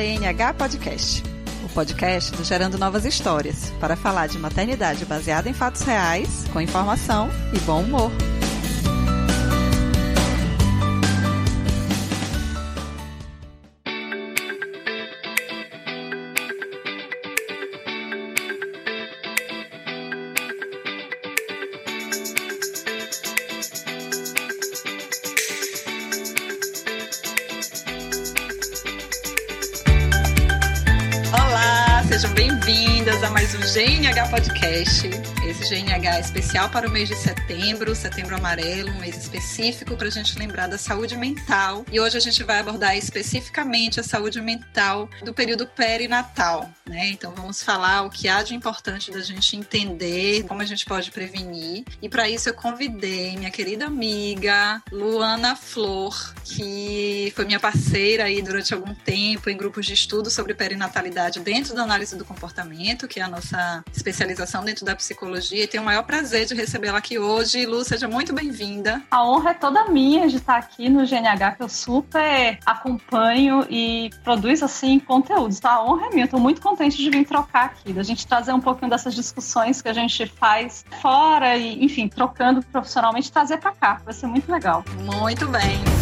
GNH Podcast, o podcast do Gerando Novas Histórias, para falar de maternidade baseada em fatos reais, com informação e bom humor. Podcast. Esse GNH especial para o mês de setembro, setembro amarelo, um mês específico para a gente lembrar da saúde mental. E hoje a gente vai abordar especificamente a saúde mental do período perinatal. Né? Então vamos falar o que há de importante da gente entender, como a gente pode prevenir. E para isso eu convidei minha querida amiga Luana Flor, que foi minha parceira aí durante algum tempo em grupos de estudo sobre perinatalidade dentro da análise do comportamento, que é a nossa especialização dentro da psicologia e tenho o maior prazer de recebê-la aqui hoje. Lu, seja muito bem-vinda. A honra é toda minha de estar aqui no GNH, que eu super acompanho e produzo, assim, conteúdos. Então, a honra é minha. Estou muito contente de vir trocar aqui, da gente trazer um pouquinho dessas discussões que a gente faz fora e, enfim, trocando profissionalmente, trazer para cá. Vai ser muito legal. Muito bem.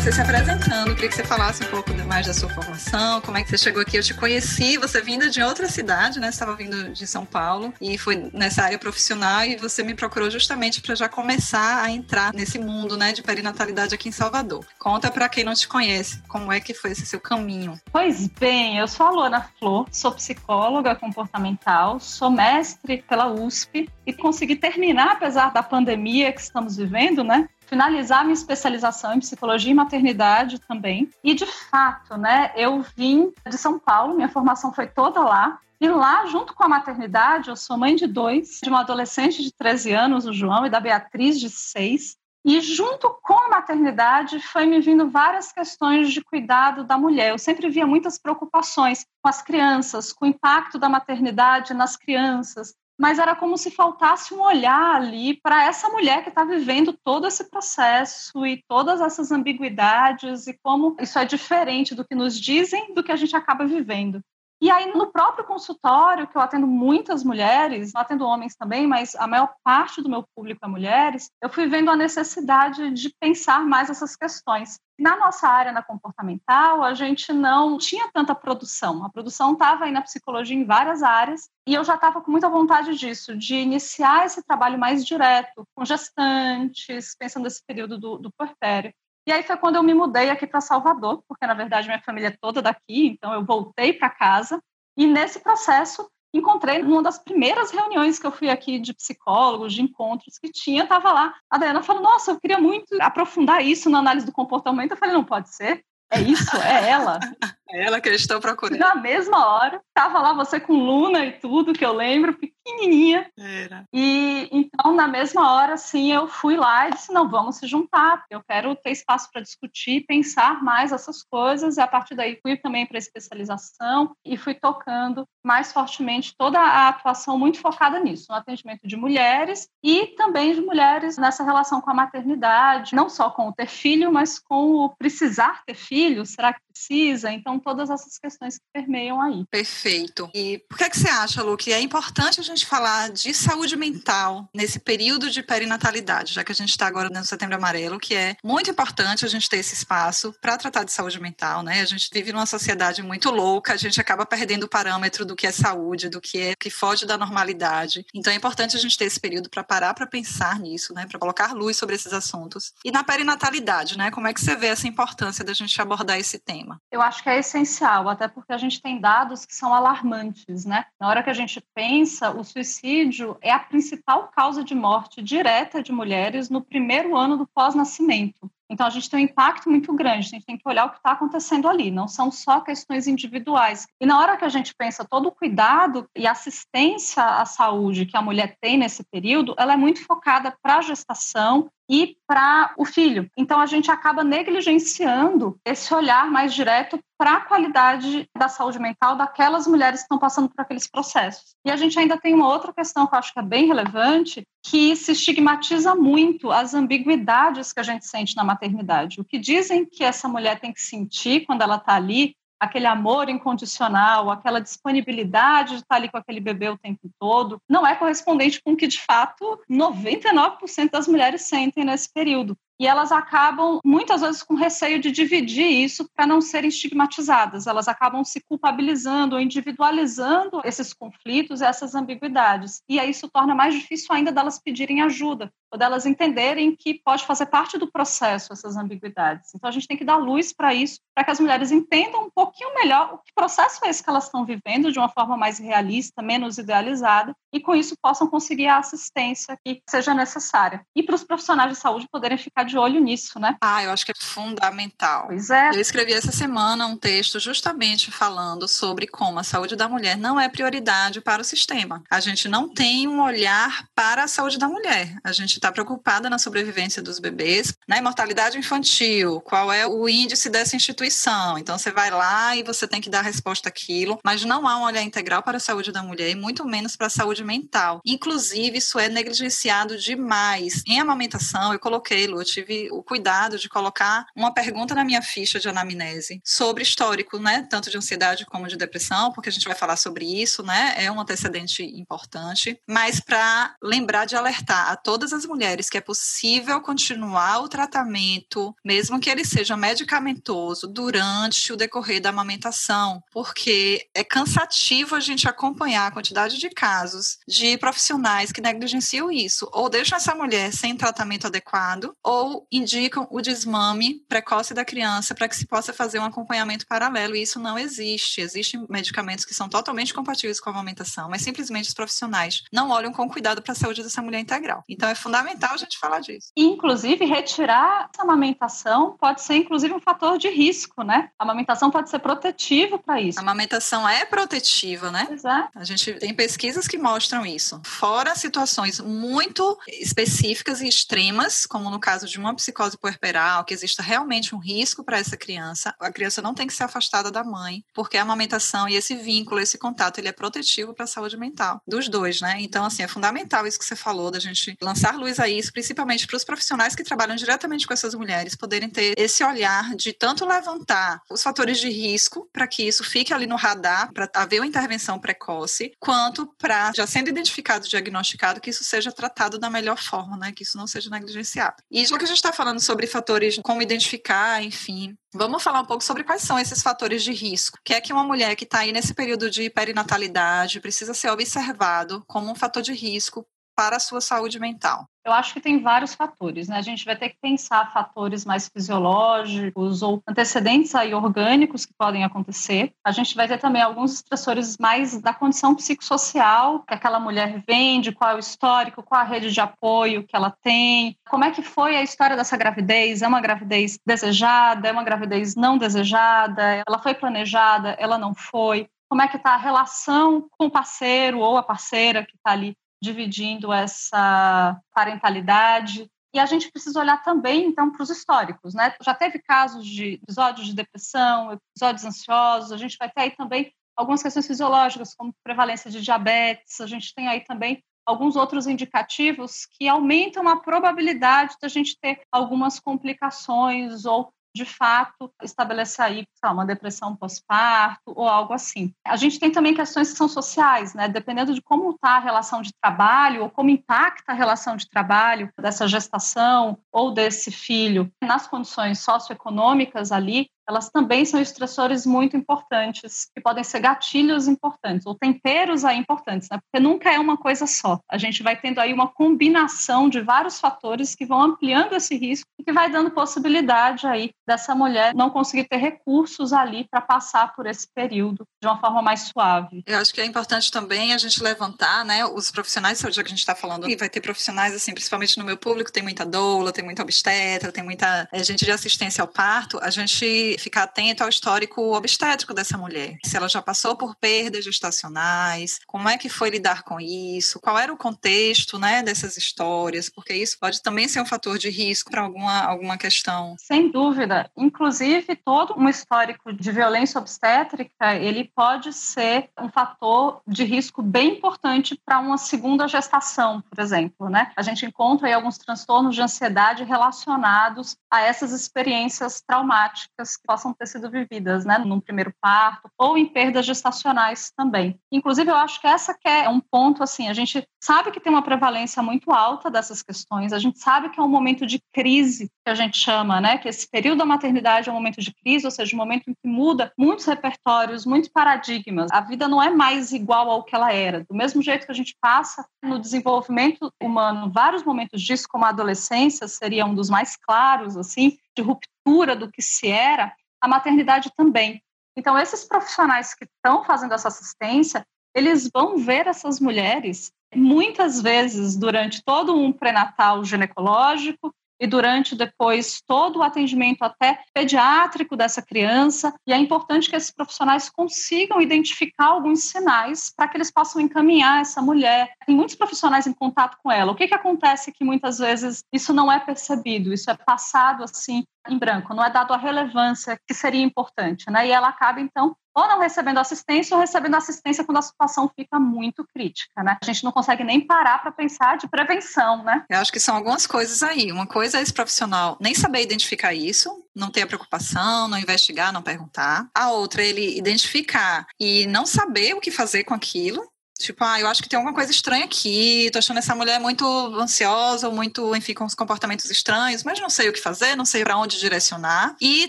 Você se apresentando. Queria que você falasse um pouco mais da sua formação, como é que você chegou aqui. Eu te conheci, você vinda de outra cidade, né? Você estava vindo de São Paulo e foi nessa área profissional e você me procurou justamente para já começar a entrar nesse mundo, né, de perinatalidade aqui em Salvador. Conta para quem não te conhece, como é que foi esse seu caminho? Pois bem, eu sou a Luana Flor, sou psicóloga comportamental, sou mestre pela USP e consegui terminar, apesar da pandemia que estamos vivendo, né? Finalizar minha especialização em psicologia e maternidade também. E de fato, né, eu vim de São Paulo, minha formação foi toda lá. E lá, junto com a maternidade, eu sou mãe de dois, de uma adolescente de 13 anos, o João, e da Beatriz, de 6. E junto com a maternidade foi me vindo várias questões de cuidado da mulher. Eu sempre via muitas preocupações com as crianças, com o impacto da maternidade nas crianças, mas era como se faltasse um olhar ali para essa mulher que está vivendo todo esse processo e todas essas ambiguidades e como isso é diferente do que nos dizem do que a gente acaba vivendo. E aí, no próprio consultório, que eu atendo muitas mulheres, atendo homens também, mas a maior parte do meu público é mulheres, eu fui vendo a necessidade de pensar mais essas questões. Na nossa área, na comportamental, a gente não tinha tanta produção. A produção estava aí na psicologia em várias áreas, e eu já estava com muita vontade disso, de iniciar esse trabalho mais direto, com gestantes, pensando nesse período do, do puerpério. E aí foi quando eu me mudei aqui para Salvador, porque na verdade minha família é toda daqui, então eu voltei para casa. E nesse processo encontrei numa das primeiras reuniões que eu fui aqui de psicólogos, de encontros que tinha, estava lá. A Diana falou: Nossa, eu queria muito aprofundar isso na análise do comportamento. Eu falei: Não pode ser. É isso, é ela. É ela que eu estou procurando. Na mesma hora, estava lá você com Luna e tudo, que eu lembro, pequenininha. Era. E então, na mesma hora, assim, eu fui lá e disse: não, vamos se juntar, eu quero ter espaço para discutir, pensar mais essas coisas. E a partir daí, fui também para especialização e fui tocando mais fortemente toda a atuação muito focada nisso, no atendimento de mulheres e também de mulheres nessa relação com a maternidade, não só com o ter filho, mas com o precisar ter filho, será que precisa? Então, todas essas questões que permeiam aí. Perfeito. E por que, é que você acha, Lu, que é importante a gente falar de saúde mental nesse período de perinatalidade, já que a gente está agora no Setembro Amarelo, que é muito importante a gente ter esse espaço para tratar de saúde mental, né? A gente vive numa sociedade muito louca, a gente acaba perdendo o parâmetro do que é saúde, do que é que foge da normalidade. Então é importante a gente ter esse período para parar para pensar nisso, né? Para colocar luz sobre esses assuntos. E na perinatalidade, né? Como é que você vê essa importância da gente abordar esse tema? Eu acho que é essencial, até porque a gente tem dados que são alarmantes, né? Na hora que a gente pensa, o suicídio é a principal causa de morte direta de mulheres no primeiro ano do pós-nascimento. Então, a gente tem um impacto muito grande, a gente tem que olhar o que está acontecendo ali, não são só questões individuais. E na hora que a gente pensa todo o cuidado e assistência à saúde que a mulher tem nesse período, ela é muito focada para a gestação e para o filho. Então a gente acaba negligenciando esse olhar mais direto para a qualidade da saúde mental daquelas mulheres que estão passando por aqueles processos. E a gente ainda tem uma outra questão que eu acho que é bem relevante, que se estigmatiza muito as ambiguidades que a gente sente na maternidade. O que dizem que essa mulher tem que sentir quando ela está ali aquele amor incondicional, aquela disponibilidade de estar ali com aquele bebê o tempo todo, não é correspondente com o que, de fato, 99% das mulheres sentem nesse período e elas acabam muitas vezes com receio de dividir isso para não serem estigmatizadas. Elas acabam se culpabilizando individualizando esses conflitos, essas ambiguidades. E aí isso torna mais difícil ainda delas pedirem ajuda, ou delas entenderem que pode fazer parte do processo essas ambiguidades. Então a gente tem que dar luz para isso, para que as mulheres entendam um pouquinho melhor o que processo é esse que elas estão vivendo de uma forma mais realista, menos idealizada, e com isso possam conseguir a assistência que seja necessária. E para os profissionais de saúde poderem ficar de olho nisso, né? Ah, eu acho que é fundamental. Pois é. Eu escrevi essa semana um texto justamente falando sobre como a saúde da mulher não é prioridade para o sistema. A gente não tem um olhar para a saúde da mulher. A gente está preocupada na sobrevivência dos bebês, na imortalidade infantil, qual é o índice dessa instituição. Então você vai lá e você tem que dar a resposta àquilo, mas não há um olhar integral para a saúde da mulher e muito menos para a saúde mental. Inclusive, isso é negligenciado demais. Em amamentação, eu coloquei, Lu, eu tive o cuidado de colocar uma pergunta na minha ficha de anamnese sobre histórico, né, tanto de ansiedade como de depressão, porque a gente vai falar sobre isso, né, é um antecedente importante, mas para lembrar de alertar a todas as mulheres que é possível continuar o tratamento, mesmo que ele seja medicamentoso, durante o decorrer da amamentação, porque é cansativo a gente acompanhar a quantidade de casos de profissionais que negligenciam isso, ou deixam essa mulher sem tratamento adequado, ou indicam o desmame precoce da criança para que se possa fazer um acompanhamento paralelo. E isso não existe. Existem medicamentos que são totalmente compatíveis com a amamentação, mas simplesmente os profissionais não olham com cuidado para a saúde dessa mulher integral. Então é fundamental a gente falar disso. Inclusive, retirar essa amamentação pode ser, inclusive, um fator de risco, né? A amamentação pode ser protetiva para isso. A amamentação é protetiva, né? Exato. A gente tem pesquisas que mostram isso. Fora situações muito específicas e extremas, como no caso de uma psicose puerperal, que exista realmente um risco para essa criança, a criança não tem que ser afastada da mãe, porque a amamentação e esse vínculo, esse contato, ele é protetivo para a saúde mental dos dois, né? Então, assim, é fundamental isso que você falou, da gente lançar luz a isso, principalmente para os profissionais que trabalham diretamente com essas mulheres, poderem ter esse olhar de tanto levantar os fatores de risco para que isso fique ali no radar, para haver uma intervenção precoce, quanto para, já sendo identificado, diagnosticado, que isso seja tratado da melhor forma, né? Que isso não seja negligenciado. E já que a gente está falando sobre fatores, como identificar, enfim, Vamos falar um pouco sobre quais são esses fatores de risco. Que é que uma mulher que está aí nesse período de perinatalidade precisa ser observado como um fator de risco para a sua saúde mental. Eu acho que tem vários fatores, né? A gente vai ter que pensar fatores mais fisiológicos ou antecedentes aí orgânicos que podem acontecer. A gente vai ter também alguns estressores mais da condição psicossocial que aquela mulher vende, qual é o histórico, qual a rede de apoio que ela tem, como é que foi a história dessa gravidez, é uma gravidez desejada, é uma gravidez não desejada, ela foi planejada, ela não foi, como é que está a relação com o parceiro ou a parceira que está ali dividindo essa parentalidade. E a gente precisa olhar também, então, para os históricos, né? Já teve casos de episódios de depressão, episódios ansiosos, a gente vai ter aí também algumas questões fisiológicas, como prevalência de diabetes, a gente tem aí também alguns outros indicativos que aumentam a probabilidade da gente ter algumas complicações ou de fato estabelecer aí uma depressão pós-parto ou algo assim. A gente tem também questões que são sociais, né? Dependendo de como está a relação de trabalho ou como impacta a relação de trabalho dessa gestação ou desse filho nas condições socioeconômicas ali, elas também são estressores muito importantes, que podem ser gatilhos importantes, ou temperos aí importantes, né? Porque nunca é uma coisa só. A gente vai tendo aí uma combinação de vários fatores que vão ampliando esse risco e que vai dando possibilidade aí dessa mulher não conseguir ter recursos ali para passar por esse período de uma forma mais suave. Eu acho que é importante também a gente levantar, né, os profissionais de saúde, que a gente está falando, e vai ter profissionais, assim, principalmente no meu público, tem muita doula, tem muita obstetra, tem muita é, gente de assistência ao parto, a gente ficar atento ao histórico obstétrico dessa mulher. Se ela já passou por perdas gestacionais, como é que foi lidar com isso, qual era o contexto, né, dessas histórias, porque isso pode também ser um fator de risco para alguma, alguma questão. Sem dúvida. Inclusive, todo um histórico de violência obstétrica, ele pode ser um fator de risco bem importante para uma segunda gestação, por exemplo, né? A gente encontra aí alguns transtornos de ansiedade relacionados a essas experiências traumáticas que possam ter sido vividas, né, num primeiro parto ou em perdas gestacionais também. Inclusive, eu acho que essa que é um ponto assim, a gente sabe que tem uma prevalência muito alta dessas questões, a gente sabe que é um momento de crise que a gente chama, né, que esse período da maternidade é um momento de crise, ou seja, um momento em que muda muitos repertórios, muitos paradigmas. A vida não é mais igual ao que ela era. Do mesmo jeito que a gente passa no desenvolvimento humano vários momentos disso, como a adolescência seria um dos mais claros, assim, de ruptura do que se era, a maternidade também. Então, esses profissionais que estão fazendo essa assistência, eles vão ver essas mulheres muitas vezes durante todo um pré-natal ginecológico, e durante depois todo o atendimento até pediátrico dessa criança. E é importante que esses profissionais consigam identificar alguns sinais para que eles possam encaminhar essa mulher. Tem muitos profissionais em contato com ela. O que, que acontece é que muitas vezes isso não é percebido, isso é passado assim em branco, não é dado a relevância que seria importante, né? E ela acaba então ou não recebendo assistência ou recebendo assistência quando a situação fica muito crítica, né? A gente não consegue nem parar para pensar de prevenção, né? Eu acho que são algumas coisas aí. Uma coisa é esse profissional nem saber identificar isso, não ter a preocupação, não investigar, não perguntar. A outra, ele identificar e não saber o que fazer com aquilo, Tipo, ah, eu acho que tem alguma coisa estranha aqui, tô achando essa mulher muito ansiosa, ou muito, enfim, com os comportamentos estranhos, mas não sei o que fazer, não sei para onde direcionar. E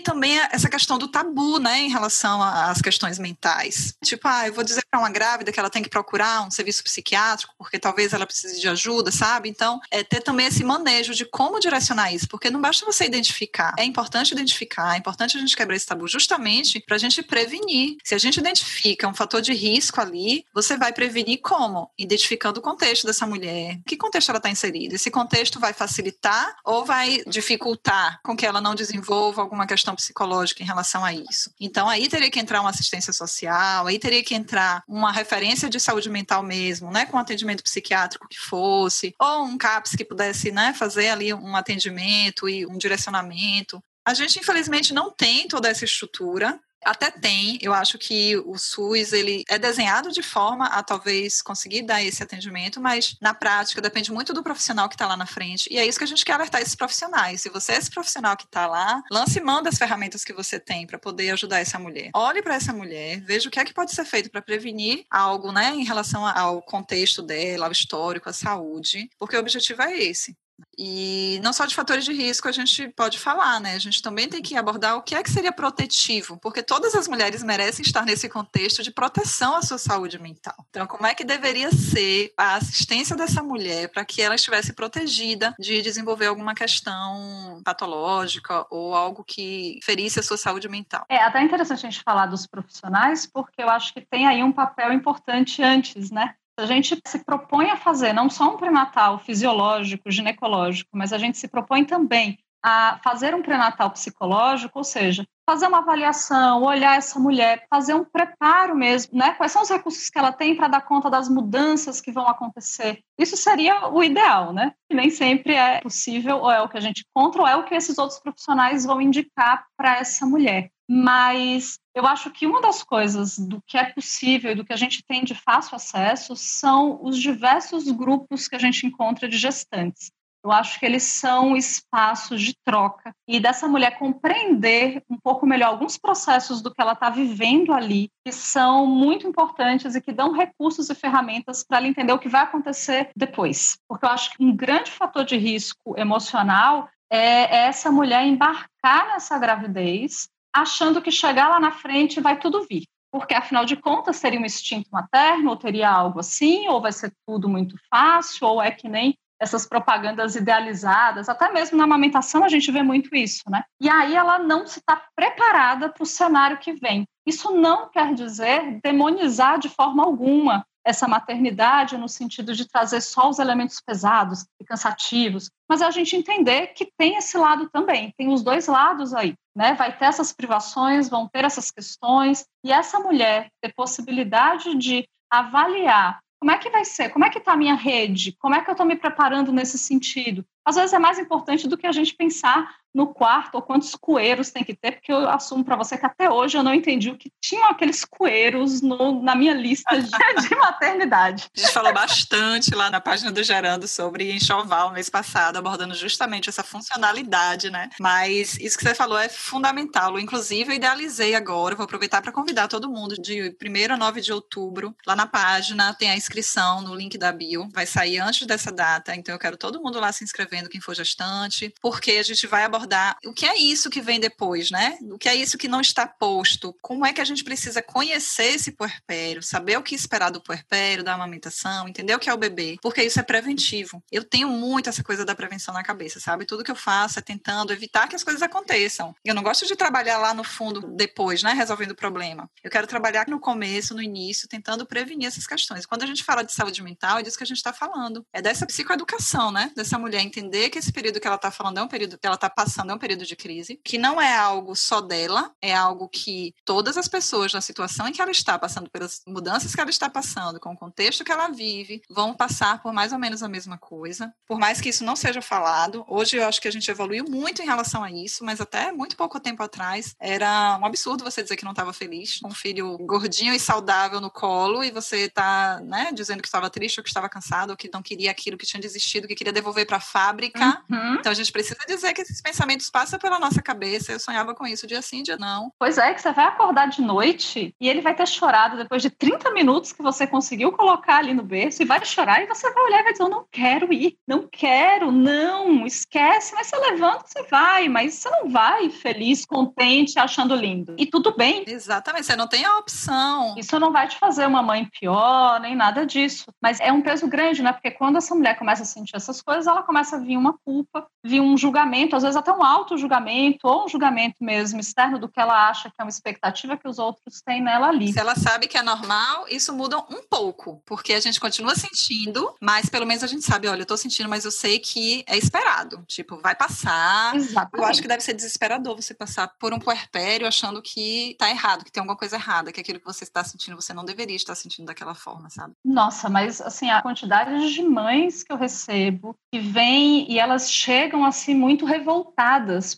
também essa questão do tabu, né, em relação às questões mentais. Tipo, ah, eu vou dizer para uma grávida que ela tem que procurar um serviço psiquiátrico, porque talvez ela precise de ajuda, sabe? Então, é ter também esse manejo de como direcionar isso, porque não basta você identificar. É importante identificar, é importante a gente quebrar esse tabu justamente para a gente prevenir. Se a gente identifica um fator de risco ali, você vai prevenir prevenir como? Identificando o contexto dessa mulher. Que contexto ela está inserida? Esse contexto vai facilitar ou vai dificultar com que ela não desenvolva alguma questão psicológica em relação a isso? Então, aí teria que entrar uma assistência social, aí teria que entrar uma referência de saúde mental mesmo, né? Com atendimento psiquiátrico que fosse, ou um CAPS que pudesse, né, fazer ali um atendimento e um direcionamento. A gente, infelizmente, não tem toda essa estrutura. Até tem, eu acho que o SUS ele é desenhado de forma a talvez conseguir dar esse atendimento, mas na prática depende muito do profissional que está lá na frente. E é isso que a gente quer alertar esses profissionais. Se você é esse profissional que está lá, lance mão das ferramentas que você tem para poder ajudar essa mulher. Olhe para essa mulher, veja o que é que pode ser feito para prevenir algo, né, em relação ao contexto dela, ao histórico, à saúde, porque o objetivo é esse. E não só de fatores de risco a gente pode falar, né? A gente também tem que abordar o que é que seria protetivo, porque todas as mulheres merecem estar nesse contexto de proteção à sua saúde mental. Então, como é que deveria ser a assistência dessa mulher para que ela estivesse protegida de desenvolver alguma questão patológica ou algo que ferisse a sua saúde mental? É até interessante a gente falar dos profissionais, porque eu acho que tem aí um papel importante antes, né? A gente se propõe a fazer não só um pré-natal fisiológico, ginecológico, mas a gente se propõe também a fazer um pré-natal psicológico, ou seja, fazer uma avaliação, olhar essa mulher, fazer um preparo mesmo, né? Quais são os recursos que ela tem para dar conta das mudanças que vão acontecer? Isso seria o ideal, né? E nem sempre é possível, ou é o que a gente encontra, ou é o que esses outros profissionais vão indicar para essa mulher. Mas eu acho que uma das coisas do que é possível e do que a gente tem de fácil acesso são os diversos grupos que a gente encontra de gestantes. Eu acho que eles são espaços de troca e dessa mulher compreender um pouco melhor alguns processos do que ela está vivendo ali, que são muito importantes e que dão recursos e ferramentas para ela entender o que vai acontecer depois. Porque eu acho que um grande fator de risco emocional é essa mulher embarcar nessa gravidez achando que chegar lá na frente vai tudo vir. Porque, afinal de contas, seria um instinto materno, ou teria algo assim, ou vai ser tudo muito fácil, ou é que nem essas propagandas idealizadas, até mesmo na amamentação a gente vê muito isso, né? E aí ela não se está preparada para o cenário que vem. Isso não quer dizer demonizar de forma alguma essa maternidade no sentido de trazer só os elementos pesados e cansativos, mas é a gente entender que tem esse lado também, tem os dois lados aí, né? Vai ter essas privações, vão ter essas questões, e essa mulher ter possibilidade de avaliar como é que vai ser, como é que está a minha rede, como é que eu estou me preparando nesse sentido. Às vezes é mais importante do que a gente pensar no quarto ou quantos coeiros tem que ter, porque eu assumo para você que até hoje eu não entendi o que tinham aqueles coeiros no, na minha lista de, de, maternidade. A gente falou bastante lá na página do Gerando sobre enxoval mês passado, abordando justamente essa funcionalidade, né? Mas isso que você falou é fundamental. Inclusive, eu idealizei agora, vou aproveitar para convidar todo mundo de 1 a 9 de outubro, lá na página tem a inscrição no link da bio, vai sair antes dessa data, então eu quero todo mundo lá se inscrevendo, quem for gestante, porque a gente vai abordar abordar o que é isso que vem depois, né? O que é isso que não está posto? Como é que a gente precisa conhecer esse puerpério, saber o que esperar do puerpério, da amamentação, entender o que é o bebê, porque isso é preventivo. Eu tenho muito essa coisa da prevenção na cabeça, sabe? Tudo que eu faço é tentando evitar que as coisas aconteçam. Eu não gosto de trabalhar lá no fundo depois, né, resolvendo o problema. Eu quero trabalhar no começo, no início, tentando prevenir essas questões. Quando a gente fala de saúde mental, é disso que a gente está falando. É dessa psicoeducação, né? Dessa mulher entender que esse período que ela está falando é um período que ela está passando passando é um período de crise, que não é algo só dela, é algo que todas as pessoas na situação em que ela está passando, pelas mudanças que ela está passando, com o contexto que ela vive, vão passar por mais ou menos a mesma coisa. Por mais que isso não seja falado, hoje eu acho que a gente evoluiu muito em relação a isso, mas até muito pouco tempo atrás era um absurdo você dizer que não estava feliz, com um filho gordinho e saudável no colo e você tá, né, dizendo que estava triste ou que estava cansado ou que não queria aquilo, que tinha desistido, que queria devolver para a fábrica. Uhum. Então a gente precisa dizer que esses pensamentos pensamentos passam pela nossa cabeça. Eu sonhava com isso dia sim, dia não. Pois é, que você vai acordar de noite e ele vai ter chorado depois de 30 minutos que você conseguiu colocar ali no berço e vai chorar e você vai olhar e vai dizer: Eu não quero ir, não quero, não, esquece. Mas você levanta, você vai, mas você não vai feliz, contente, achando lindo. E tudo bem. Exatamente, você não tem a opção. Isso não vai te fazer uma mãe pior, nem nada disso. Mas é um peso grande, né? Porque quando essa mulher começa a sentir essas coisas, ela começa a vir uma culpa, vir um julgamento, às vezes até um auto-julgamento ou um julgamento mesmo externo do que ela acha que é uma expectativa que os outros têm nela ali. Se ela sabe que é normal, isso muda um pouco, porque a gente continua sentindo, mas pelo menos a gente sabe, olha, eu tô sentindo, mas eu sei que é esperado. Tipo, vai passar. Exatamente. Eu acho que deve ser desesperador você passar por um puerpério achando que tá errado, que tem alguma coisa errada, que aquilo que você está sentindo, você não deveria estar sentindo daquela forma, sabe? Nossa, mas assim, a quantidade de mães que eu recebo que vêm e elas chegam assim muito revoltadas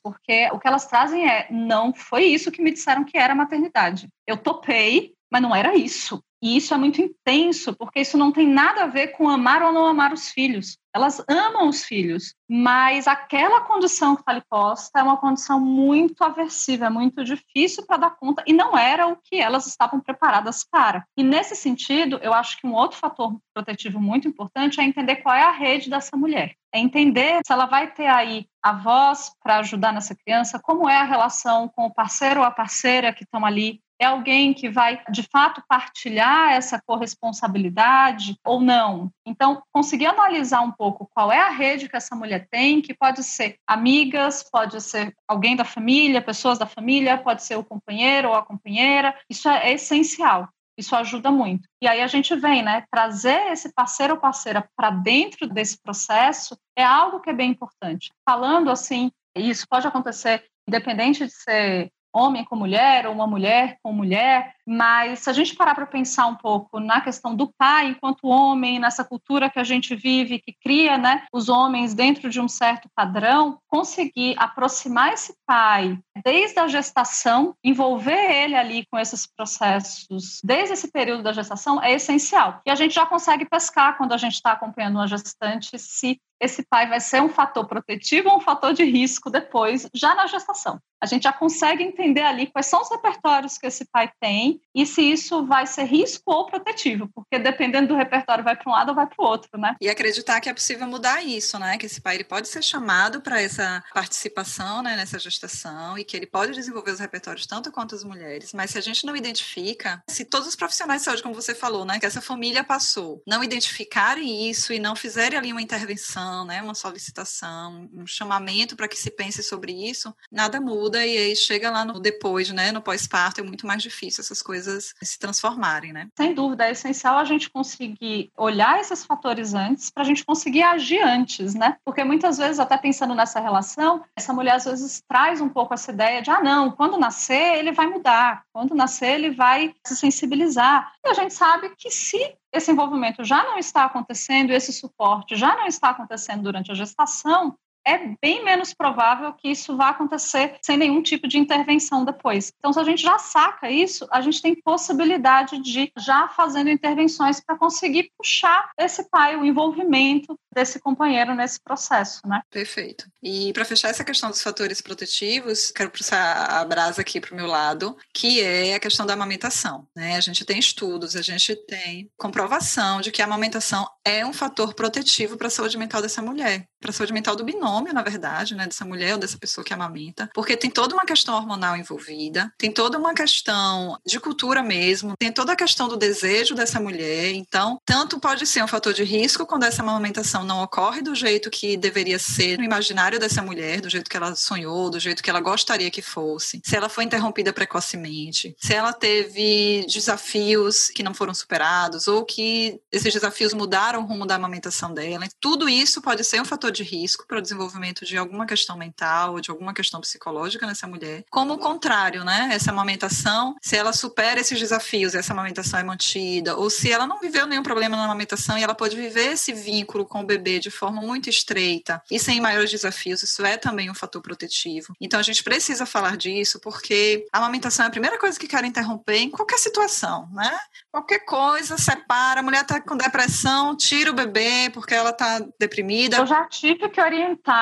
porque o que elas trazem é: não foi isso que me disseram que era maternidade. Eu topei, mas não era isso. E isso é muito intenso, porque isso não tem nada a ver com amar ou não amar os filhos. Elas amam os filhos, mas aquela condição que está ali posta é uma condição muito aversiva, é muito difícil para dar conta, e não era o que elas estavam preparadas para. E nesse sentido, eu acho que um outro fator protetivo muito importante é entender qual é a rede dessa mulher. É entender se ela vai ter aí a voz para ajudar nessa criança, como é a relação com o parceiro ou a parceira que estão ali, é alguém que vai, de fato, partilhar essa corresponsabilidade ou não? Então, conseguir analisar um pouco qual é a rede que essa mulher tem, que pode ser amigas, pode ser alguém da família, pessoas da família, pode ser o companheiro ou a companheira, isso é essencial. Isso ajuda muito. E aí a gente vem, né? Trazer esse parceiro ou parceira para dentro desse processo é algo que é bem importante. Falando assim, isso pode acontecer independente de ser homem com mulher ou uma mulher com mulher, mas se a gente parar para pensar um pouco na questão do pai enquanto homem, nessa cultura que a gente vive, que cria né, os homens dentro de um certo padrão, conseguir aproximar esse pai desde a gestação, envolver ele ali com esses processos, desde esse período da gestação, é essencial. E a gente já consegue pescar quando a gente está acompanhando uma gestante se esse pai vai ser um fator protetivo ou um fator de risco depois, já na gestação. A gente já consegue entender ali quais são os repertórios que esse pai tem e se isso vai ser risco ou protetivo, porque dependendo do repertório vai para um lado ou vai para o outro, né? E acreditar que é possível mudar isso, né? Que esse pai ele pode ser chamado para essa participação, né, nessa gestação e que ele pode desenvolver os repertórios tanto quanto as mulheres, mas se a gente não identifica, se todos os profissionais de saúde, como você falou, né, que essa família passou, não identificarem isso e não fizerem ali uma intervenção né, uma solicitação, um chamamento para que se pense sobre isso, nada muda e aí chega lá no depois, né, no pós-parto, é muito mais difícil essas coisas se transformarem, né? Sem dúvida, é essencial a gente conseguir olhar esses fatores antes para a gente conseguir agir antes, né? Porque muitas vezes, até pensando nessa relação, essa mulher às vezes traz um pouco essa ideia de, ah, não, quando nascer ele vai mudar, quando nascer ele vai se sensibilizar. E a gente sabe que se esse envolvimento já não está acontecendo, esse suporte já não está acontecendo durante a gestação, é bem menos provável que isso vá acontecer sem nenhum tipo de intervenção depois. Então, se a gente já saca isso, a gente tem possibilidade de já fazendo intervenções para conseguir puxar esse pai, o envolvimento desse companheiro nesse processo, né? Perfeito. E para fechar essa questão dos fatores protetivos, quero puxar a brasa aqui para o meu lado, que é a questão da amamentação. Né? A gente tem estudos, a gente tem comprovação de que a amamentação é um fator protetivo para a saúde mental dessa mulher, para a saúde mental do binômio, na verdade, né, dessa mulher ou dessa pessoa que amamenta, porque tem toda uma questão hormonal envolvida, tem toda uma questão de cultura mesmo, tem toda a questão do desejo dessa mulher. Então, tanto pode ser um fator de risco quando essa amamentação não ocorre do jeito que deveria ser no imaginário dessa mulher, do jeito que ela sonhou, do jeito que ela gostaria que fosse, se ela foi interrompida precocemente, se ela teve desafios que não foram superados ou que esses desafios mudaram o rumo da amamentação dela. Tudo isso pode ser um fator de risco para o desenvolvimento de alguma questão mental ou de alguma questão psicológica nessa mulher. Como o contrário, né? Essa amamentação, se ela supera esses desafios, essa amamentação é mantida, ou se ela não viveu nenhum problema na amamentação e ela pode viver esse vínculo com o bebê de forma muito estreita e sem maiores desafios, isso é também um fator protetivo. Então a gente precisa falar disso porque a amamentação é a primeira coisa que quero interromper em qualquer situação, né? Qualquer coisa, separa, a mulher está com depressão, tira o bebê porque ela está deprimida. Eu já tive que orientar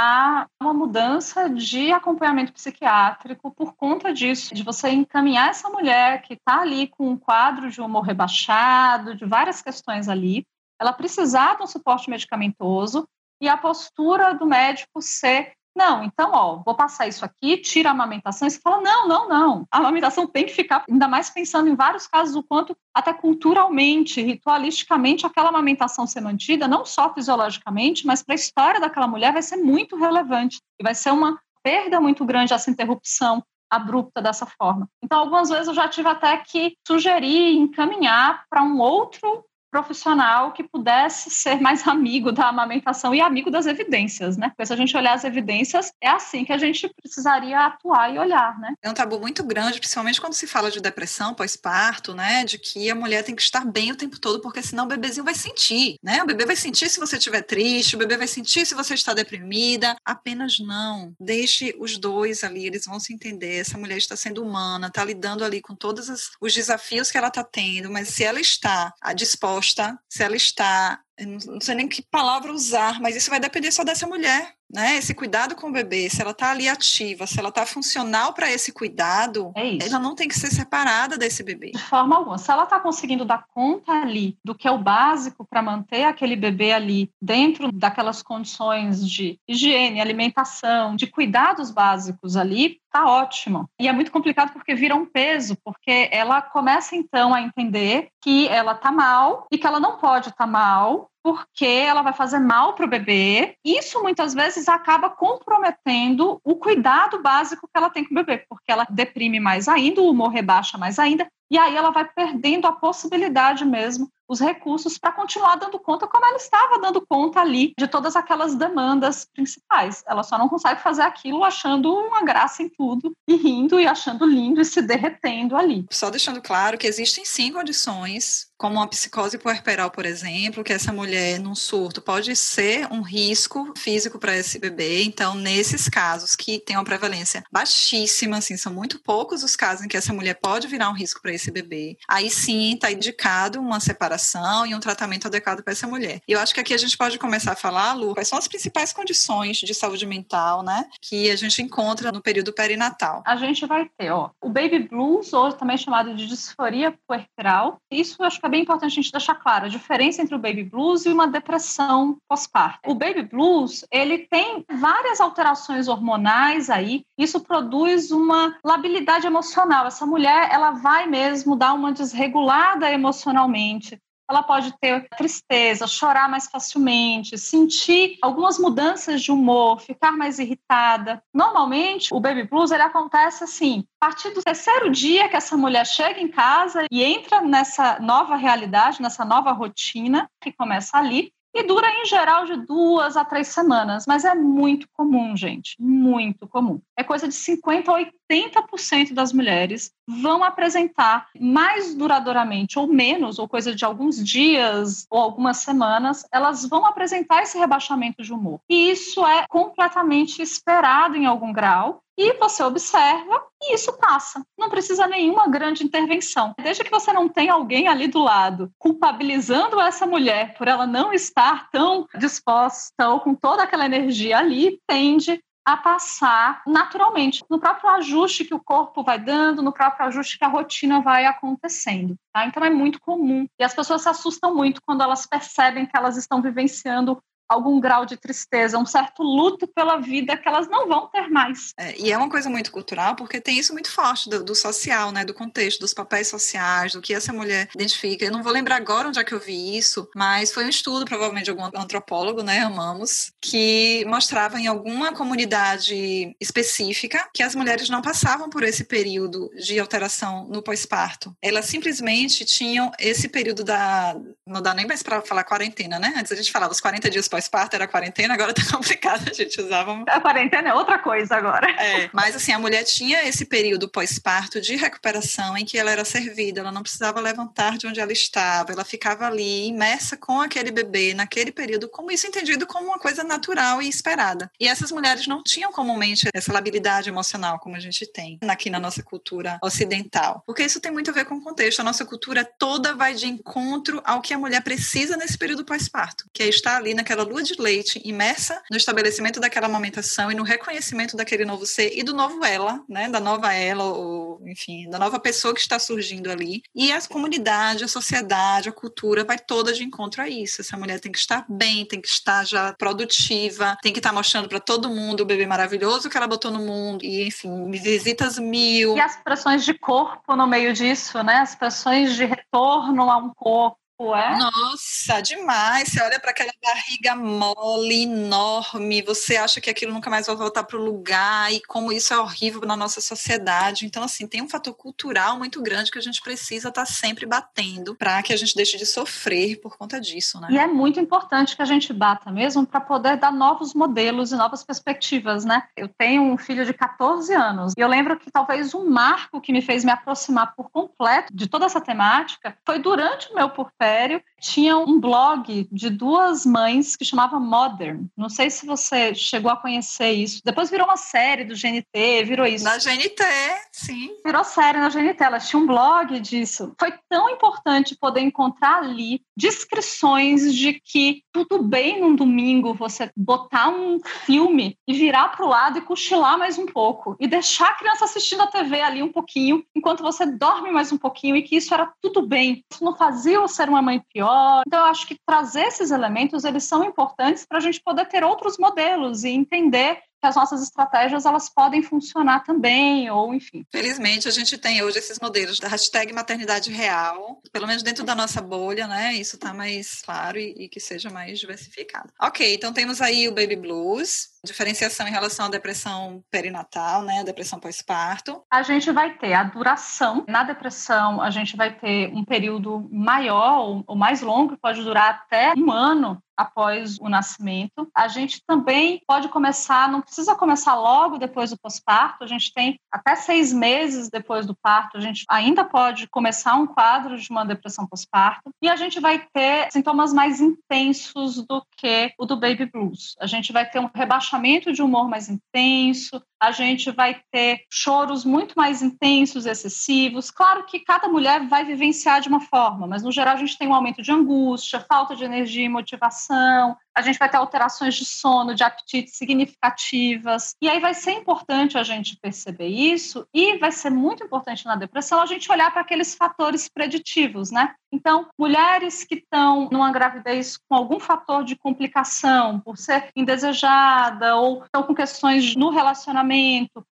uma mudança de acompanhamento psiquiátrico por conta disso, de você encaminhar essa mulher que está ali com um quadro de humor rebaixado, de várias questões ali, ela precisar de um suporte medicamentoso e a postura do médico ser não, então, ó, vou passar isso aqui, tira a amamentação, e você fala, não, não, não, a amamentação tem que ficar, ainda mais pensando em vários casos, o quanto até culturalmente, ritualisticamente, aquela amamentação ser mantida, não só fisiologicamente, mas para a história daquela mulher vai ser muito relevante, e vai ser uma perda muito grande essa interrupção abrupta dessa forma. Então, algumas vezes eu já tive até que sugerir, encaminhar para um outro profissional que pudesse ser mais amigo da amamentação e amigo das evidências, né? Porque se a gente olhar as evidências, é assim que a gente precisaria atuar e olhar, né? É um tabu muito grande, principalmente quando se fala de depressão pós-parto, né? De que a mulher tem que estar bem o tempo todo, porque senão o bebezinho vai sentir, né? O bebê vai sentir se você estiver triste, o bebê vai sentir se você está deprimida. Apenas não. Deixe os dois ali, eles vão se entender. Essa mulher está sendo humana, está lidando ali com todos os desafios que ela está tendo, mas se ela está disposta se ela está, não sei nem que palavra usar, mas isso vai depender só dessa mulher né? Esse cuidado com o bebê, se ela está ali ativa, se ela está funcional para esse cuidado, é ela não tem que ser separada desse bebê. De forma alguma. Se ela está conseguindo dar conta ali do que é o básico para manter aquele bebê ali dentro daquelas condições de higiene, alimentação, de cuidados básicos ali, tá ótimo. E é muito complicado porque vira um peso, porque ela começa então a entender que ela tá mal e que ela não pode estar tá mal porque ela vai fazer mal para o bebê. Isso muitas vezes acaba comprometendo o cuidado básico que ela tem com o bebê, porque ela deprime mais ainda, o humor rebaixa mais ainda, e aí ela vai perdendo a possibilidade mesmo, os recursos para continuar dando conta como ela estava dando conta ali de todas aquelas demandas principais. Ela só não consegue fazer aquilo achando uma graça em tudo e rindo e achando lindo e se derretendo ali. Só deixando claro que existem sim condições como uma psicose puerperal, por exemplo, que essa mulher num surto pode ser um risco físico para esse bebê. Então, nesses casos que tem uma prevalência baixíssima, assim, são muito poucos os casos em que essa mulher pode virar um risco para esse bebê. Aí sim está indicado uma separação e um tratamento adequado para essa mulher. E eu acho que aqui a gente pode começar a falar, Lu, quais são as principais condições de saúde mental, né, que a gente encontra no período perinatal. A gente vai ter, ó, o baby blues, ou também chamado de disforia puerperal. Isso eu acho que é bem importante a gente deixar claro a diferença entre o baby blues e uma depressão pós-parto. O baby blues, ele tem várias alterações hormonais aí, isso produz uma labilidade emocional. Essa mulher, ela vai mesmo dar uma desregulada emocionalmente ela pode ter tristeza, chorar mais facilmente, sentir algumas mudanças de humor, ficar mais irritada. Normalmente, o baby blues ele acontece assim, a partir do terceiro dia que essa mulher chega em casa e entra nessa nova realidade, nessa nova rotina que começa ali, e dura, em geral, de duas a três semanas, mas é muito comum, gente, muito comum. É coisa de 50% a 80% das mulheres vão apresentar mais duradouramente ou menos, ou coisa de alguns dias ou algumas semanas, elas vão apresentar esse rebaixamento de humor. E isso é completamente esperado em algum grau, e você observa e isso passa. Não precisa nenhuma grande intervenção. Desde que você não tenha alguém ali do lado culpabilizando essa mulher por ela não estar tão disposta ou com toda aquela energia ali, tende a passar naturalmente, no próprio ajuste que o corpo vai dando, no próprio ajuste que a rotina vai acontecendo. Tá? Então é muito comum. E as pessoas se assustam muito quando elas percebem que elas estão vivenciando algum grau de tristeza, um certo luto pela vida que elas não vão ter mais. É, e é uma coisa muito cultural, porque tem isso muito forte do, do, social, né, do contexto, dos papéis sociais, do que essa mulher identifica. Eu não vou lembrar agora onde é que eu vi isso, mas foi um estudo, provavelmente de algum antropólogo, né, amamos, que mostrava em alguma comunidade específica que as mulheres não passavam por esse período de alteração no pós-parto. Elas simplesmente tinham esse período da, não dá nem mais para falar quarentena, né? Antes a gente falava os 40 dias pós-parto era quarentena, agora tá complicado, a gente usava. A quarentena é outra coisa agora. É, mas assim, a mulher tinha esse período pós-parto de recuperação em que ela era servida, ela não precisava levantar de onde ela estava, ela ficava ali imersa com aquele bebê naquele período, como isso entendido como uma coisa natural e esperada. E essas mulheres não tinham comumente essa labilidade emocional como a gente tem aqui na nossa cultura ocidental, porque isso tem muito a ver com o contexto. A nossa cultura toda vai de encontro ao que a mulher precisa nesse período pós-parto, que é estar ali naquela aquela lua de leite imersa no estabelecimento daquela amamentação e no reconhecimento daquele novo ser e do novo ela, né, da nova ela, ou enfim, da nova pessoa que está surgindo ali. E a comunidade, a sociedade, a cultura vai toda de encontro a isso. Essa mulher tem que estar bem, tem que estar já produtiva, tem que estar mostrando para todo mundo o bebê maravilhoso que ela botou no mundo e enfim, visitas mil. E as pressões de corpo no meio disso, né? As pressões de retorno a um corpo é? Nossa, demais. Você olha para aquela barriga mole, enorme, você acha que aquilo nunca mais vai voltar para o lugar e como isso é horrível na nossa sociedade. Então, assim, tem um fator cultural muito grande que a gente precisa estar tá sempre batendo para que a gente deixe de sofrer por conta disso, né? E é muito importante que a gente bata mesmo para poder dar novos modelos e novas perspectivas, né? Eu tenho um filho de 14 anos e eu lembro que talvez um marco que me fez me aproximar por completo de toda essa temática foi durante o meu porpé tinha um blog de duas mães que chamava Modern. Não sei se você chegou a conhecer isso. Depois virou uma série do GNT, virou isso. Na GNT, sim. Virou série na GNT. Elas tinham um blog disso. Foi tão importante poder encontrar ali descrições de que tudo bem num domingo você botar um filme e virar para o lado e cochilar mais um pouco e deixar a criança assistindo a TV ali um pouquinho enquanto você dorme mais um pouquinho e que isso era tudo bem. Isso não fazia o ser uma mãe pior. Então, eu acho que trazer esses elementos, eles são importantes para a gente poder ter outros modelos e entender que as nossas estratégias elas podem funcionar também, ou enfim. Felizmente, a gente tem hoje esses modelos da hashtag maternidade real, pelo menos dentro da nossa bolha, né? Isso está mais claro e, e, que seja mais diversificado. Ok, então temos aí o baby blues, diferenciação em relação à depressão perinatal, né? A depressão pós-parto. A gente vai ter a duração. Na depressão, a gente vai ter um período maior ou mais longo, pode durar até um ano após o nascimento. A gente também pode começar, não precisa começar logo depois do pós-parto, a gente tem até seis meses depois do parto, a gente ainda pode começar um quadro de uma depressão pós-parto e a gente vai ter sintomas mais intensos do que o do baby blues. A gente vai ter um rebaixamento de humor mais intenso, a gente vai ter choros muito mais intensos, excessivos. Claro que cada mulher vai vivenciar de uma forma, mas no geral a gente tem um aumento de angústia, falta de energia e motivação, a gente vai ter alterações de sono, de apetite significativas. E aí vai ser importante a gente perceber isso e vai ser muito importante na depressão a gente olhar para aqueles fatores preditivos, né? Então, mulheres que estão numa gravidez com algum fator de complicação, por ser indesejada ou estão com questões no relacionamento,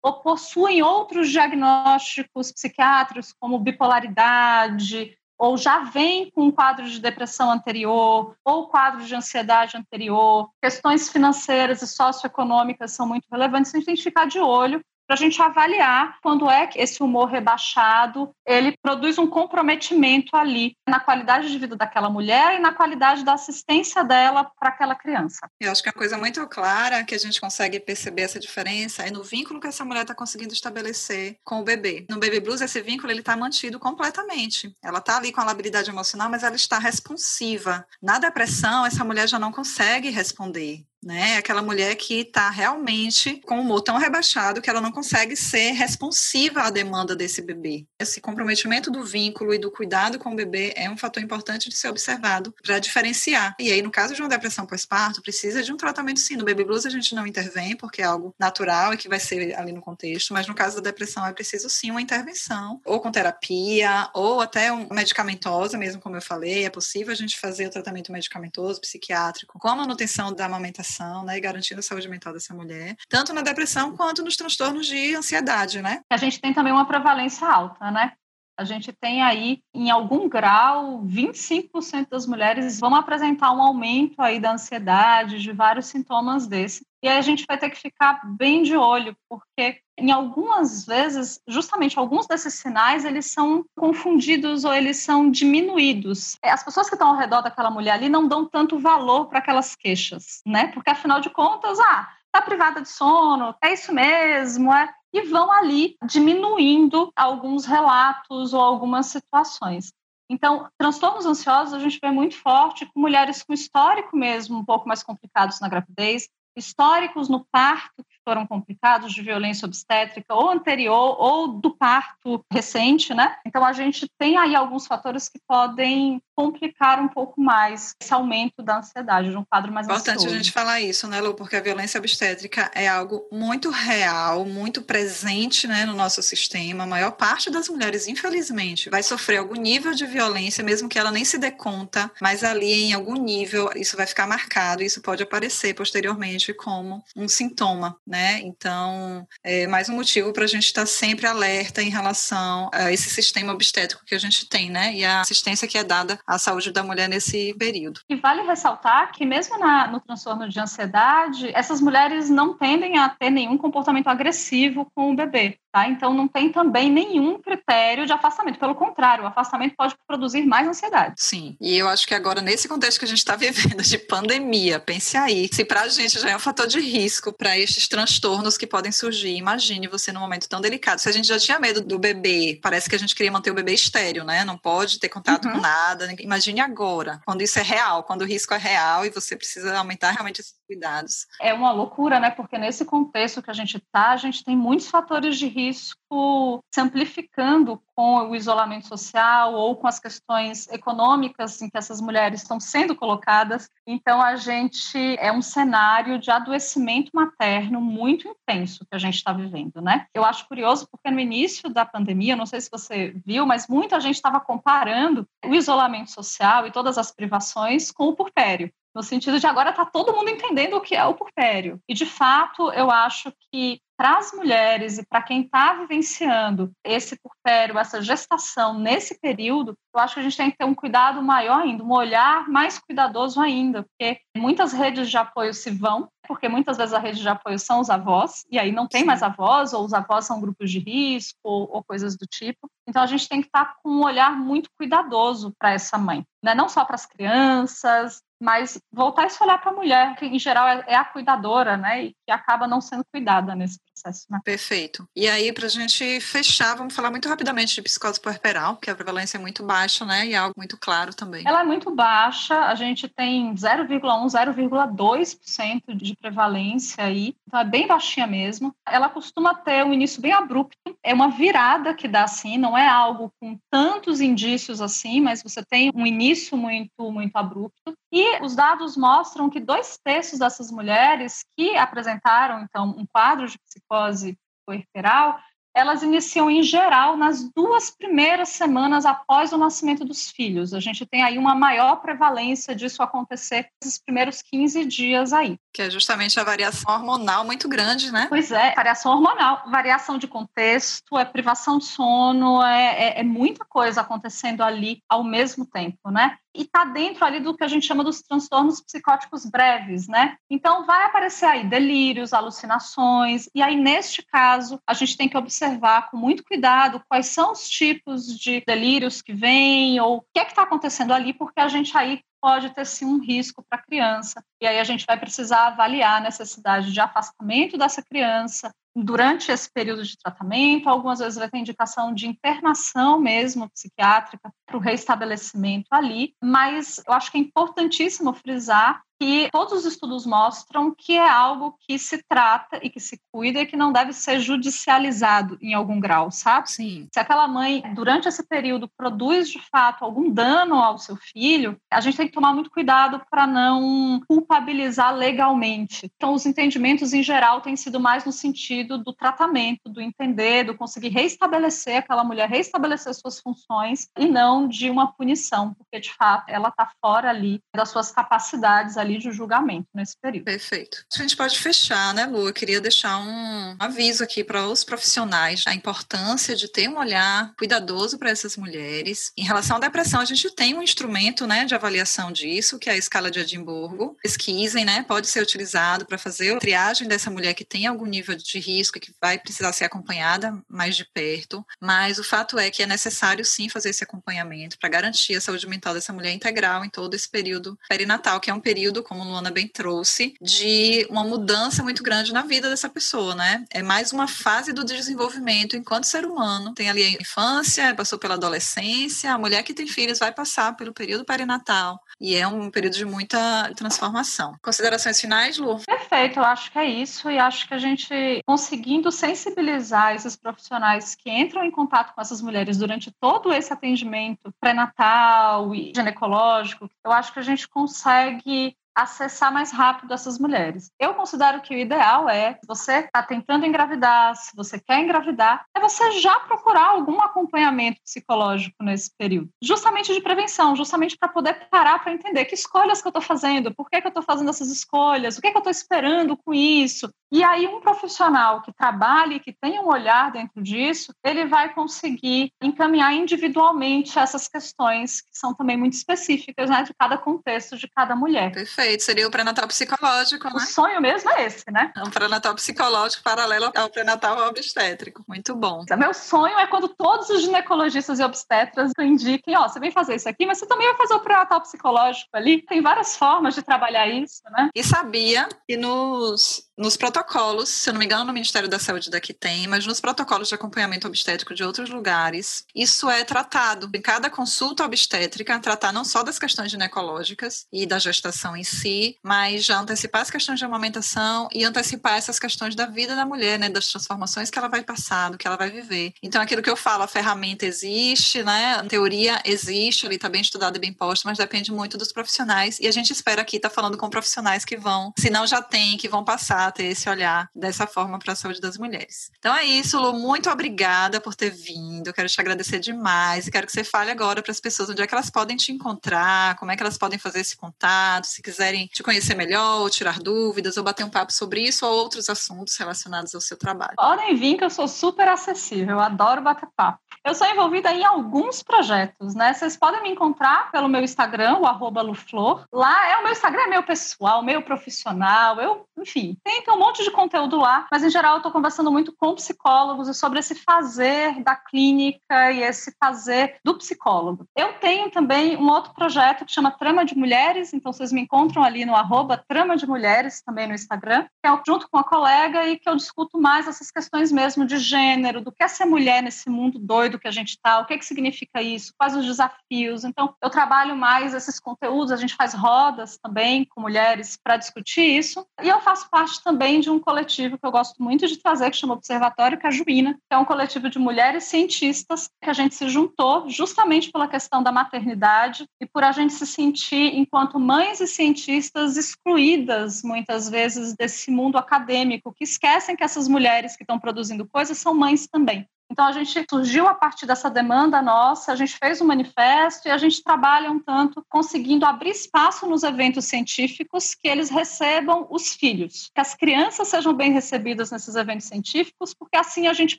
ou possuem outros diagnósticos psiquiátricos como bipolaridade, ou já vem com um quadro de depressão anterior, ou quadro de ansiedade anterior, questões financeiras e socioeconômicas são muito relevantes, a gente tem que ficar de olho para a gente avaliar quando é que esse humor rebaixado ele produz um comprometimento ali na qualidade de vida daquela mulher e na qualidade da assistência dela para aquela criança. Eu acho que é uma coisa muito clara que a gente consegue perceber essa diferença é no vínculo que essa mulher está conseguindo estabelecer com o bebê. No baby blues esse vínculo ele está mantido completamente. Ela está ali com a labilidade emocional, mas ela está responsiva. Na depressão essa mulher já não consegue responder né? Aquela mulher que está realmente com o humor tão rebaixado que ela não consegue ser responsiva à demanda desse bebê. Esse comprometimento do vínculo e do cuidado com o bebê é um fator importante de ser observado para diferenciar. E aí, no caso de uma depressão pós-parto, precisa de um tratamento sim. No baby blues a gente não intervém porque é algo natural e que vai ser ali no contexto, mas no caso da depressão é preciso sim uma intervenção, ou com terapia, ou até um medicamentosa, mesmo como eu falei, é possível a gente fazer o tratamento medicamentoso, psiquiátrico, com a manutenção da amamentação né, e garantindo a saúde mental dessa mulher, tanto na depressão quanto nos transtornos de ansiedade, né? A gente tem também uma prevalência alta, né? A gente tem aí, em algum grau, 25% das mulheres vão apresentar um aumento aí da ansiedade, de vários sintomas desses. E aí a gente vai ter que ficar bem de olho, porque em algumas vezes, justamente alguns desses sinais, eles são confundidos ou eles são diminuídos. As pessoas que estão ao redor daquela mulher ali não dão tanto valor para aquelas queixas, né? Porque afinal de contas, ah, tá privada de sono, é isso mesmo, é e vão ali diminuindo alguns relatos ou algumas situações. Então, transtornos ansiosos a gente vê muito forte com mulheres com histórico mesmo um pouco mais complicados na gravidez, históricos no parto foram complicados de violência obstétrica ou anterior ou do parto recente, né? Então a gente tem aí alguns fatores que podem complicar um pouco mais esse aumento da ansiedade, de um quadro mais Importante ansioso. a gente falar isso, né, Lu? Porque a violência obstétrica é algo muito real, muito presente né, no nosso sistema. A maior parte das mulheres, infelizmente, vai sofrer algum nível de violência, mesmo que ela nem se dê conta, mas ali em algum nível isso vai ficar marcado e isso pode aparecer posteriormente como um sintoma, né? Então, é mais um motivo para a gente estar sempre alerta em relação a esse sistema obstétrico que a gente tem, né? E a assistência que é dada à saúde da mulher nesse período. E vale ressaltar que mesmo na, no transtorno de ansiedade, essas mulheres não tendem a ter nenhum comportamento agressivo com o bebê. Tá? Então, não tem também nenhum critério de afastamento. Pelo contrário, o afastamento pode produzir mais ansiedade. Sim, e eu acho que agora, nesse contexto que a gente está vivendo de pandemia, pense aí, se para a gente já é um fator de risco para estes transtornos que podem surgir, imagine você num momento tão delicado. Se a gente já tinha medo do bebê, parece que a gente queria manter o bebê estéreo, né? Não pode ter contato uhum. com nada. Imagine agora, quando isso é real, quando o risco é real e você precisa aumentar realmente esses cuidados. É uma loucura, né? Porque nesse contexto que a gente está, a gente tem muitos fatores de risco risco se amplificando com o isolamento social ou com as questões econômicas em que essas mulheres estão sendo colocadas. Então, a gente é um cenário de adoecimento materno muito intenso que a gente está vivendo, né? Eu acho curioso porque no início da pandemia, não sei se você viu, mas muita gente estava comparando o isolamento social e todas as privações com o purpério no sentido de agora está todo mundo entendendo o que é o purpério. E, de fato, eu acho que para as mulheres e para quem está vivenciando esse purpério, essa gestação nesse período, eu acho que a gente tem que ter um cuidado maior ainda, um olhar mais cuidadoso ainda, porque muitas redes de apoio se vão, porque muitas vezes a rede de apoio são os avós, e aí não tem mais avós, ou os avós são grupos de risco, ou, ou coisas do tipo. Então a gente tem que estar tá com um olhar muito cuidadoso para essa mãe, né? não só para as crianças, mas voltar a se olhar para a mulher, que em geral é, é, a cuidadora, né, e que acaba não sendo cuidada nesse processo. Né? Perfeito. E aí, para a gente fechar, vamos falar muito rapidamente de psicose puerperal, que a prevalência é muito baixa, né, e é algo muito claro também. Ela é muito baixa, a gente tem 0,1, 0,2% de prevalência aí, então é bem baixinha mesmo. Ela costuma ter um início bem abrupto, é uma virada que dá assim, não é algo com tantos indícios assim, mas você tem um início muito, muito abrupto. E os dados mostram que dois terços dessas mulheres que apresentaram, então, um quadro de psicose puerperal elas iniciam em geral nas duas primeiras semanas após o nascimento dos filhos. A gente tem aí uma maior prevalência disso acontecer nesses primeiros 15 dias aí. Que é justamente a variação hormonal muito grande, né? Pois é, variação hormonal, variação de contexto, é privação de sono, é, é, é muita coisa acontecendo ali ao mesmo tempo, né? E está dentro ali do que a gente chama dos transtornos psicóticos breves, né? Então vai aparecer aí delírios, alucinações, e aí neste caso a gente tem que observar com muito cuidado quais são os tipos de delírios que vêm ou o que é que está acontecendo ali, porque a gente aí pode ter sim um risco para a criança. E aí a gente vai precisar avaliar a necessidade de afastamento dessa criança durante esse período de tratamento. Algumas vezes vai ter indicação de internação mesmo psiquiátrica para o reestabelecimento ali, mas eu acho que é importantíssimo frisar que todos os estudos mostram que é algo que se trata e que se cuida e que não deve ser judicializado em algum grau, sabe? Sim. Se aquela mãe, durante esse período, produz de fato algum dano ao seu filho, a gente tem que tomar muito cuidado para não culpabilizar legalmente. Então, os entendimentos em geral têm sido mais no sentido do tratamento, do entender, do conseguir reestabelecer aquela mulher, reestabelecer suas funções e não de uma punição, porque de fato ela está fora ali das suas capacidades ali de julgamento nesse período. Perfeito. A gente pode fechar, né, Lu? Eu queria deixar um aviso aqui para os profissionais a importância de ter um olhar cuidadoso para essas mulheres. Em relação à depressão, a gente tem um instrumento, né, de avaliação disso, que é a escala de Edimburgo. Pesquisem, né, pode ser utilizado para fazer a triagem dessa mulher que tem algum nível de risco e que vai precisar ser acompanhada mais de perto. Mas o fato é que é necessário sim fazer esse acompanhamento para garantir a saúde mental dessa mulher integral em todo esse período perinatal, que é um período como Luana bem trouxe, de uma mudança muito grande na vida dessa pessoa, né? É mais uma fase do desenvolvimento enquanto ser humano. Tem ali a infância, passou pela adolescência, a mulher que tem filhos vai passar pelo período perinatal. E é um período de muita transformação. Considerações finais, Lu? Perfeito, eu acho que é isso. E acho que a gente conseguindo sensibilizar esses profissionais que entram em contato com essas mulheres durante todo esse atendimento pré-natal e ginecológico, eu acho que a gente consegue acessar mais rápido essas mulheres. Eu considero que o ideal é, você está tentando engravidar, se você quer engravidar, é você já procurar algum acompanhamento psicológico nesse período, justamente de prevenção, justamente para poder parar para entender que escolhas que eu estou fazendo, por que, que eu estou fazendo essas escolhas, o que, que eu estou esperando com isso. E aí um profissional que trabalhe, que tenha um olhar dentro disso, ele vai conseguir encaminhar individualmente essas questões que são também muito específicas né, de cada contexto, de cada mulher. Perfeito. Seria o pré-natal psicológico, né? O sonho mesmo é esse, né? É um pré-natal psicológico paralelo ao pré-natal obstétrico. Muito bom. Meu sonho é quando todos os ginecologistas e obstetras indiquem, ó, oh, você vem fazer isso aqui, mas você também vai fazer o pré-natal psicológico ali. Tem várias formas de trabalhar isso, né? E sabia que nos nos protocolos, se eu não me engano, no Ministério da Saúde daqui tem, mas nos protocolos de acompanhamento obstétrico de outros lugares, isso é tratado. Em cada consulta obstétrica, tratar não só das questões ginecológicas e da gestação em si, mas já antecipar as questões de amamentação e antecipar essas questões da vida da mulher, né, das transformações que ela vai passar, do que ela vai viver. Então, aquilo que eu falo, a ferramenta existe, né, a teoria existe, ali está bem estudada e bem posta, mas depende muito dos profissionais e a gente espera aqui estar tá falando com profissionais que vão, se não já tem, que vão passar ter esse olhar dessa forma para a saúde das mulheres. Então é isso, Lu, muito obrigada por ter vindo. Quero te agradecer demais e quero que você fale agora para as pessoas onde é que elas podem te encontrar, como é que elas podem fazer esse contato, se quiserem te conhecer melhor, ou tirar dúvidas, ou bater um papo sobre isso ou outros assuntos relacionados ao seu trabalho. Podem vir que eu sou super acessível, eu adoro bater papo. Eu sou envolvida em alguns projetos, né? Vocês podem me encontrar pelo meu Instagram, o Luflor. Lá é o meu Instagram, é meu pessoal, meu profissional, eu, enfim, tem tem, um monte de conteúdo lá, mas em geral eu estou conversando muito com psicólogos e sobre esse fazer da clínica e esse fazer do psicólogo. Eu tenho também um outro projeto que chama Trama de Mulheres, então vocês me encontram ali no arroba Trama de Mulheres, também no Instagram, que é junto com a colega e que eu discuto mais essas questões mesmo de gênero, do que é ser mulher nesse mundo doido que a gente está, o que, que significa isso, quais os desafios. Então, eu trabalho mais esses conteúdos, a gente faz rodas também com mulheres para discutir isso. E eu faço parte também de um coletivo que eu gosto muito de trazer, que chama Observatório Cajuína, que é um coletivo de mulheres cientistas que a gente se juntou justamente pela questão da maternidade e por a gente se sentir, enquanto mães e cientistas, excluídas muitas vezes desse mundo acadêmico, que esquecem que essas mulheres que estão produzindo coisas são mães também. Então, a gente surgiu a partir dessa demanda nossa, a gente fez um manifesto e a gente trabalha um tanto conseguindo abrir espaço nos eventos científicos que eles recebam os filhos, que as crianças sejam bem recebidas nesses eventos científicos, porque assim a gente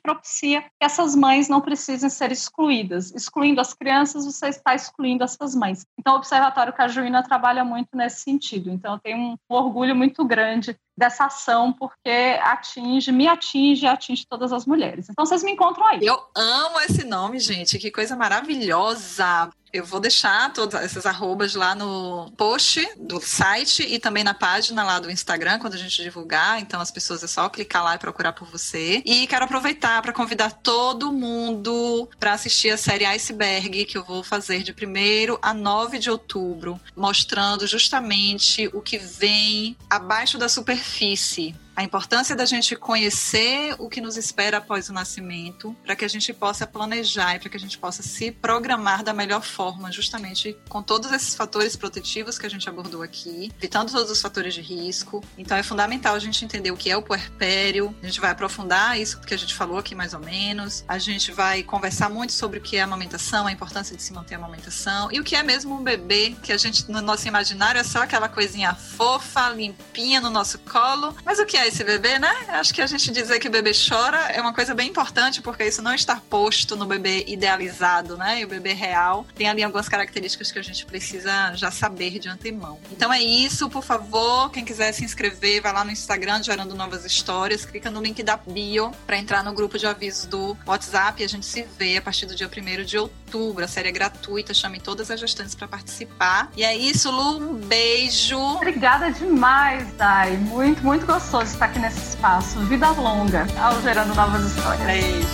propicia que essas mães não precisem ser excluídas. Excluindo as crianças, você está excluindo essas mães. Então, o Observatório Cajuína trabalha muito nesse sentido. Então, eu tenho um orgulho muito grande dessa ação, porque atinge, me atinge atinge todas as mulheres. Então vocês me encontram aí. Eu amo esse nome, gente, que coisa maravilhosa. Eu vou deixar todas essas arrobas lá no post do site e também na página lá do Instagram, quando a gente divulgar. Então, as pessoas é só clicar lá e procurar por você. E quero aproveitar para convidar todo mundo para assistir a série Iceberg, que eu vou fazer de 1 a 9 de outubro, mostrando justamente o que vem abaixo da superfície a importância da gente conhecer o que nos espera após o nascimento, para que a gente possa planejar e para que a gente possa se programar da melhor forma, justamente com todos esses fatores protetivos que a gente abordou aqui, evitando todos os fatores de risco. Então é fundamental a gente entender o que é o puerpério, a gente vai aprofundar isso que a gente falou aqui mais ou menos, a gente vai conversar muito sobre o que é a amamentação, a importância de se manter a amamentação e o que é mesmo um bebê, que a gente no nosso imaginário é só aquela coisinha fofa, limpinha no nosso colo, mas o que é esse bebê, né? Acho que a gente dizer que o bebê chora é uma coisa bem importante, porque isso não está posto no bebê idealizado, né? E o bebê real tem ali algumas características que a gente precisa já saber de antemão. Então é isso, por favor, quem quiser se inscrever, vai lá no Instagram Gerando Novas Histórias, clica no link da bio para entrar no grupo de avisos do WhatsApp e a gente se vê a partir do dia 1 de outubro. A série é gratuita, chame todas as gestantes para participar. E é isso, Lu, um beijo. Obrigada demais, Dai. Muito, muito gostoso estar aqui nesse espaço. Vida longa ao gerando novas histórias. Beijo.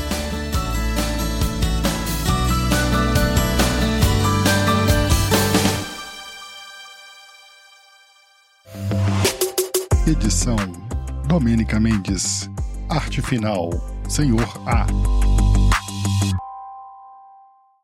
Edição Domênica Mendes. Arte final Senhor A.